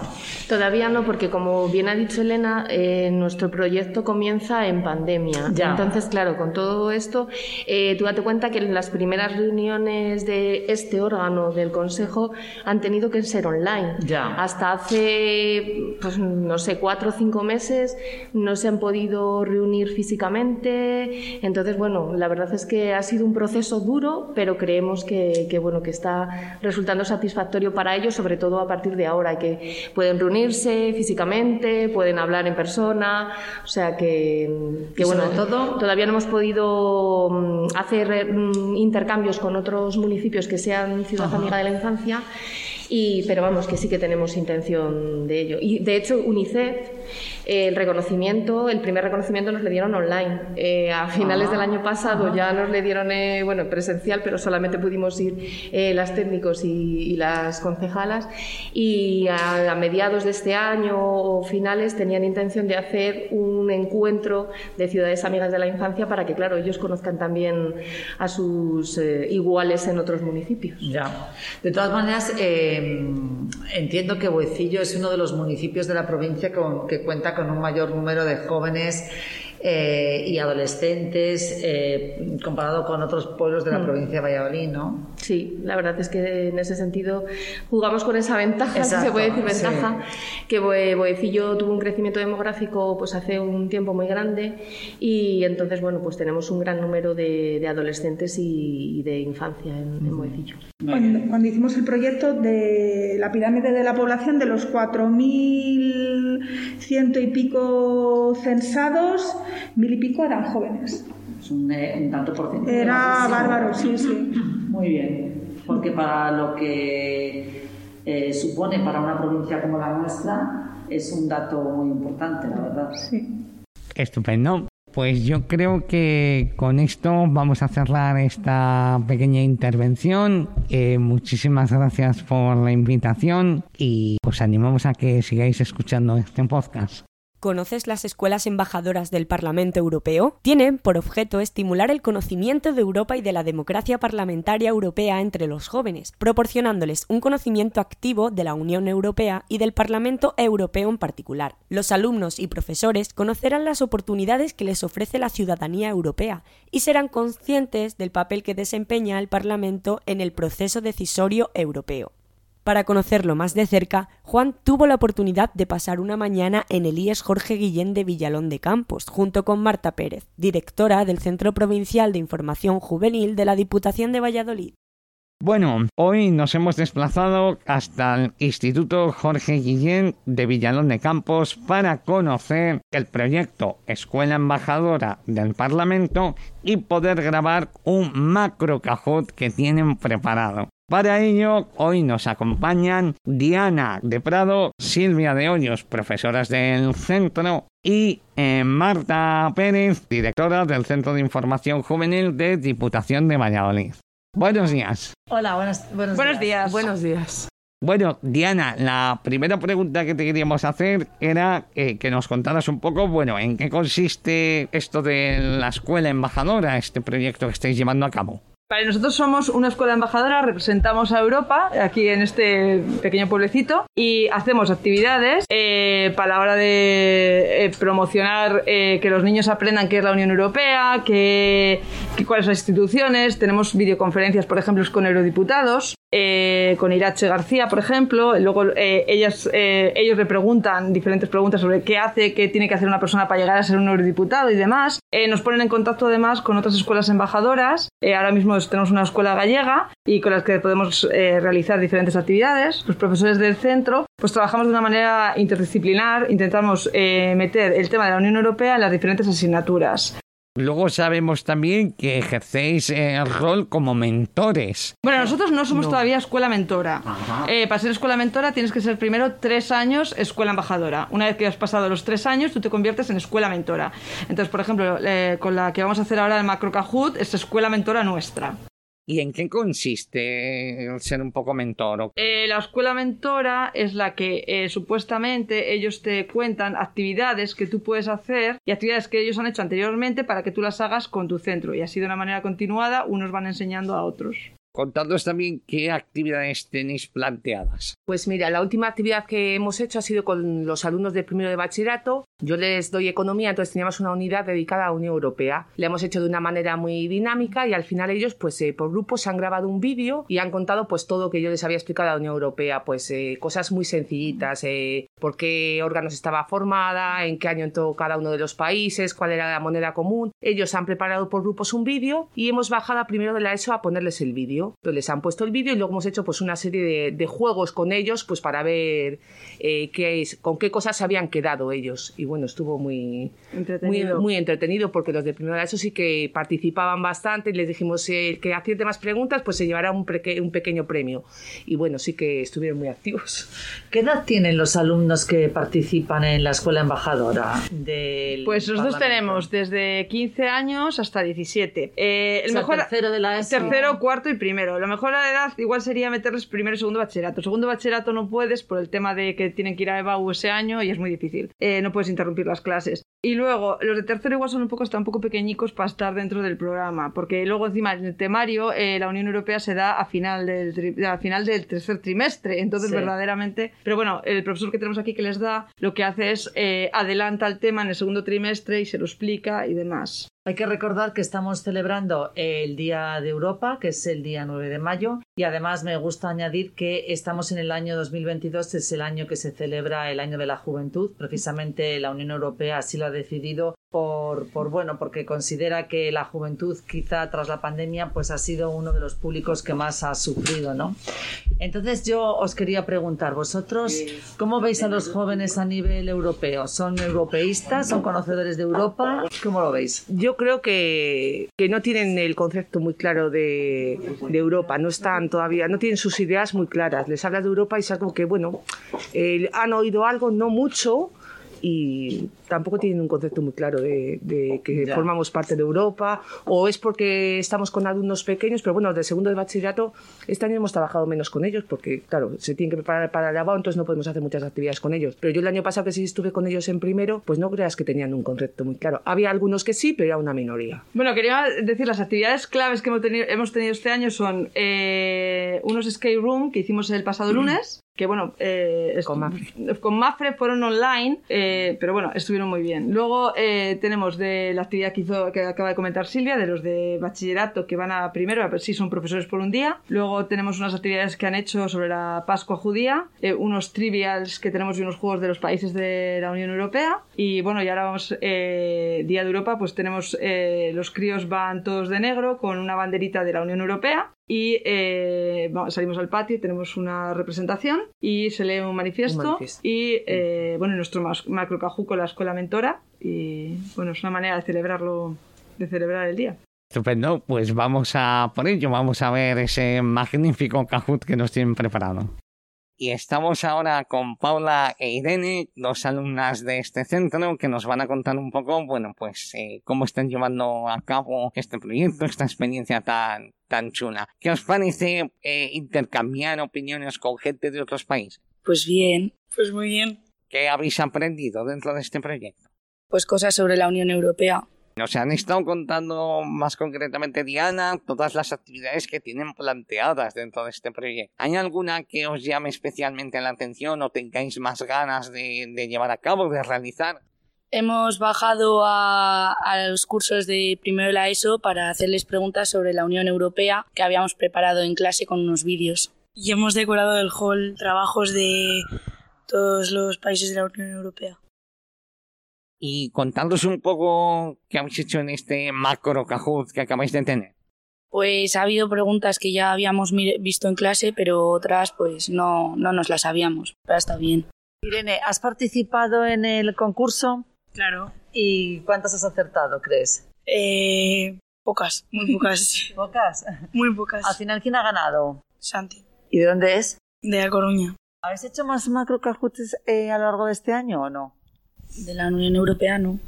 Todavía no, porque como bien ha dicho Elena, eh, nuestro proyecto comienza en pandemia. Ya. Entonces, claro, con todo esto, eh, tú date cuenta que las primeras reuniones de este órgano del Consejo han tenido que ser online. Ya. Hasta hace, pues no sé, cuatro o cinco meses no se han podido reunir físicamente. Entonces, bueno, la verdad es que ha sido un proceso duro, pero creemos que, que, bueno, que está resultando satisfactorio para ellos, sobre todo a partir de ahora, que pueden reunirse físicamente, pueden hablar en persona, o sea que, que bueno, todo- todavía no hemos podido mm, hacer mm, intercambios con otros municipios que sean ciudad Ajá. amiga de la infancia. Y, pero vamos, que sí que tenemos intención de ello. Y de hecho, UNICEF, el reconocimiento, el primer reconocimiento nos le dieron online. Eh, a finales Ah, del año pasado ajá. ya nos le dieron, eh, bueno, presencial, pero solamente pudimos ir eh, las técnicos y, y las concejalas. Y a, a mediados de este año o finales tenían intención de hacer un encuentro de ciudades amigas de la infancia para que, claro, ellos conozcan también a sus eh, iguales en otros municipios. Ya. De todas maneras, eh, entiendo que Boecillo es uno de los municipios de la provincia con- que cuenta con un mayor número de jóvenes eh, y adolescentes eh, comparado con otros pueblos de la Mm. provincia de Valladolid, ¿no? Sí, la verdad es que en ese sentido jugamos con esa ventaja, si se Exacto, puede decir sí. ventaja, que Boe- Boecillo tuvo un crecimiento demográfico pues hace un tiempo muy grande y entonces bueno pues tenemos un gran número de, de adolescentes y, y de infancia en, en Boecillo. Cuando, cuando hicimos el proyecto de la pirámide de la población, de los 4.100 y pico censados, mil y pico eran jóvenes. Es un, eh, un tanto por ciento. Era bajísimo. bárbaro, sí, sí. Muy bien, porque para lo que eh, supone para una provincia como la nuestra es un dato muy importante, la verdad. Sí. Estupendo. Pues yo creo que con esto vamos a cerrar esta pequeña intervención. Eh, muchísimas gracias por la invitación y os animamos a que sigáis escuchando este podcast. ¿Conoces las escuelas embajadoras del Parlamento Europeo? Tienen por objeto estimular el conocimiento de Europa y de la democracia parlamentaria europea entre los jóvenes, proporcionándoles un conocimiento activo de la Unión Europea y del Parlamento Europeo en particular. Los alumnos y profesores conocerán las oportunidades que les ofrece la ciudadanía europea y serán conscientes del papel que desempeña el Parlamento en el proceso decisorio europeo. Para conocerlo más de cerca, Juan tuvo la oportunidad de pasar una mañana en el IES Jorge Guillén de Villalón de Campos, junto con Marta Pérez, directora del Centro Provincial de Información Juvenil de la Diputación de Valladolid. Bueno, hoy nos hemos desplazado hasta el Instituto Jorge Guillén de Villalón de Campos para conocer el proyecto Escuela Embajadora del Parlamento y poder grabar un macro cajot que tienen preparado. Para ello, hoy nos acompañan Diana de Prado, Silvia de Hoyos, profesoras del centro, y eh, Marta Pérez, directora del Centro de Información Juvenil de Diputación de Valladolid. Buenos días. Hola, buenos, buenos, Buenos días. Buenos días. Bueno, Diana, la primera pregunta que te queríamos hacer era eh, que nos contaras un poco, bueno, en qué consiste esto de la escuela embajadora, este proyecto que estáis llevando a cabo. Vale, nosotros somos una escuela embajadora, representamos a Europa aquí en este pequeño pueblecito y hacemos actividades eh, para la hora de eh, promocionar eh, que los niños aprendan qué es la Unión Europea, que, que cuáles son las instituciones. Tenemos videoconferencias, por ejemplo, con eurodiputados. eh, con Irache García, por ejemplo. Luego eh, ellas, eh, ellos le preguntan diferentes preguntas sobre qué hace, qué tiene que hacer una persona para llegar a ser un eurodiputado y demás. Nos ponen en contacto además con otras escuelas embajadoras. Ahora mismo tenemos una escuela gallega y con las que podemos eh, realizar diferentes actividades. Los profesores del centro, pues trabajamos de una manera interdisciplinar, intentamos eh, meter el tema de la Unión Europea en las diferentes asignaturas. Luego sabemos también que ejercéis eh, el rol como mentores. Bueno, nosotros no somos No. todavía escuela mentora. Eh, para ser escuela mentora tienes que ser primero tres años escuela embajadora. Una vez que has pasado los tres años, tú te conviertes en escuela mentora. Entonces, por ejemplo, eh, con la que vamos a hacer ahora el Macro Kahoot, es escuela mentora nuestra. ¿Y en qué consiste el ser un poco mentor? ¿O Eh, la escuela mentora es la que eh, supuestamente ellos te cuentan actividades que tú puedes hacer y actividades que ellos han hecho anteriormente para que tú las hagas con tu centro. Y así de una manera continuada, unos van enseñando a otros. Contadnos también qué actividades tenéis planteadas. Pues mira, la última actividad que hemos hecho ha sido con los alumnos de primero de bachillerato. Yo les doy economía, entonces teníamos una unidad dedicada a la Unión Europea. La hemos hecho de una manera muy dinámica y al final ellos, pues eh, por grupos, han grabado un vídeo y han contado pues todo que yo les había explicado a la Unión Europea, pues eh, cosas muy sencillitas, eh, por qué órganos estaba formada, en qué año entró cada uno de los países, cuál era la moneda común. Ellos han preparado por grupos un vídeo y hemos bajado a primero de la ESO a ponerles el vídeo. Entonces les han puesto el vídeo y luego hemos hecho pues una serie de, de juegos con ellos pues para ver eh, qué es, con qué cosas se habían quedado ellos. Y bueno, estuvo muy muy, Entretenido. muy entretenido porque los de primero de la ESO sí que participaban bastante y les dijimos eh, el que acierte más preguntas pues se llevará un, un pequeño premio. Y bueno, sí que estuvieron muy activos. ¿Qué edad tienen los alumnos que participan en la escuela embajadora? Del Pues nosotros tenemos desde 15 años hasta 17. Eh, el O sea, mejor tercero de la ESO. Tercero, cuarto y primero. La mejor edad igual sería meterles primero y segundo bachillerato. Segundo bachillerato no puedes por el tema de que tienen que ir a EBAU ese año y es muy difícil. Eh, no puedes interrumpir las clases. Y luego, los de tercero igual son un poco, están un poco pequeñicos para estar dentro del programa, porque luego encima en el temario eh, la Unión Europea se da a final del, a final del tercer trimestre, entonces Sí. verdaderamente... Pero bueno, el profesor que tenemos aquí que les da, lo que hace es eh, adelanta el tema en el segundo trimestre y se lo explica y demás. Hay que recordar que estamos celebrando el Día de Europa, que es el día 9 de mayo, y además me gusta añadir que estamos en el año 2022, es el año que se celebra el año de la juventud. Precisamente la Unión Europea así lo ha decidido por, por bueno, porque considera que la juventud quizá tras la pandemia pues ha sido uno de los públicos que más ha sufrido, ¿no? Entonces yo os quería preguntar, vosotros, ¿cómo veis a los jóvenes a nivel europeo? ¿Son europeístas? ¿Son conocedores de Europa? ¿Cómo lo veis? Yo creo que, que no tienen el concepto muy claro de, Europa, no están todavía, no tienen sus ideas muy claras. Les hablas de Europa y es algo que, bueno, eh, han oído algo, no mucho, y tampoco tienen un concepto muy claro de, de que Ya. formamos parte de Europa, o es porque estamos con alumnos pequeños, pero bueno, de segundo de bachillerato, este año hemos trabajado menos con ellos, porque claro, se tienen que preparar para el lavado, entonces no podemos hacer muchas actividades con ellos. Pero yo el año pasado que sí estuve con ellos en primero, pues no creas que tenían un concepto muy claro. Había algunos que sí, pero era una minoría. Bueno, quería decir, las actividades claves que hemos tenido, hemos tenido este año son eh, unos escape room que hicimos el pasado lunes, que bueno, eh, Con Mafre. con Mafre fueron online, eh, pero bueno, estuvieron muy bien. Luego eh, tenemos de la actividad que hizo, que acaba de comentar Silvia, de los de bachillerato que van a primero, a ver si son profesores por un día. Luego tenemos unas actividades que han hecho sobre la Pascua judía, eh, unos trivials que tenemos y unos juegos de los países de la Unión Europea. Y bueno, y ahora vamos, eh, Día de Europa, pues tenemos, eh, los críos van todos de negro con una banderita de la Unión Europea. Y eh, vamos- salimos al patio y tenemos una representación y se lee un manifiesto. Un manifiesto. Y eh, bueno, nuestro macro cajú con la escuela mentora. Y bueno, es una manera de celebrarlo, de celebrar el día. Estupendo, pues vamos a por ello, vamos a ver ese magnífico Kahoot que nos tienen preparado. Y estamos ahora con Paula e Irene, dos alumnas de este centro, que nos van a contar un poco, bueno, pues eh, cómo están llevando a cabo este proyecto, esta experiencia tan, tan chula. ¿Qué os parece eh, intercambiar opiniones con gente de otros países? Pues bien, pues muy bien. ¿Qué habéis aprendido dentro de este proyecto? Pues cosas sobre la Unión Europea. Nos han estado contando más concretamente, Diana, todas las actividades que tienen planteadas dentro de este proyecto. ¿Hay alguna que os llame especialmente la atención o tengáis más ganas de, llevar a cabo, de realizar? Hemos bajado a, los cursos de primero de la ESO para hacerles preguntas sobre la Unión Europea que habíamos preparado en clase con unos vídeos. Y hemos decorado el hall trabajos de todos los países de la Unión Europea y contándonos un poco qué habéis hecho en este macro Kahoot que acabáis de tener. Pues ha habido preguntas que ya habíamos visto en clase, pero otras pues no, no nos las sabíamos. Pero está bien. Irene, ¿has participado en el concurso? Claro. ¿Y cuántas has acertado, crees? Eh, pocas, muy pocas. ¿Pocas? Muy pocas. Al final, ¿quién ha ganado? Santi. ¿Y de dónde es? De La Coruña. ¿Habéis hecho más macro eh, a lo largo de este año o no? De la Unión Europea, ¿no?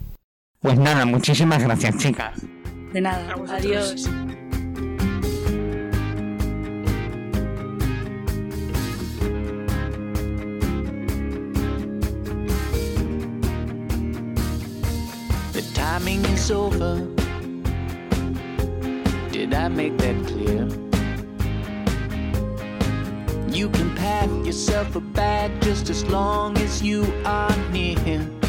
Pues nada, muchísimas gracias, chicas. De nada, adiós. The timing is over. Did I make that clear? You can pack yourself a bag just as long as you are near.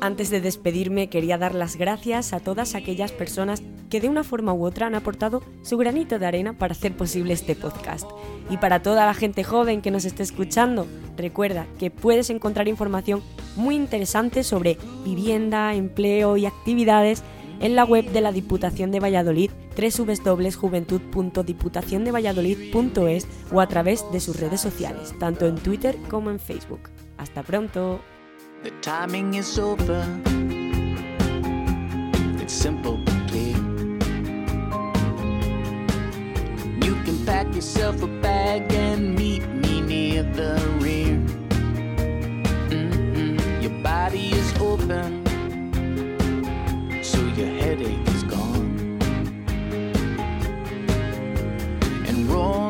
Antes de despedirme, quería dar las gracias a todas aquellas personas que de una forma u otra han aportado su granito de arena para hacer posible este podcast. Y para toda la gente joven que nos esté escuchando, recuerda que puedes encontrar información muy interesante sobre vivienda, empleo y actividades en la web de la Diputación de Valladolid www.juventud.diputaciondevalladolid.es o a través de sus redes sociales, tanto en Twitter como en Facebook. Hasta pronto. It's simple yourself a bag and meet me near the rear. Mm-mm, your body is open, so your headache is gone. And roll.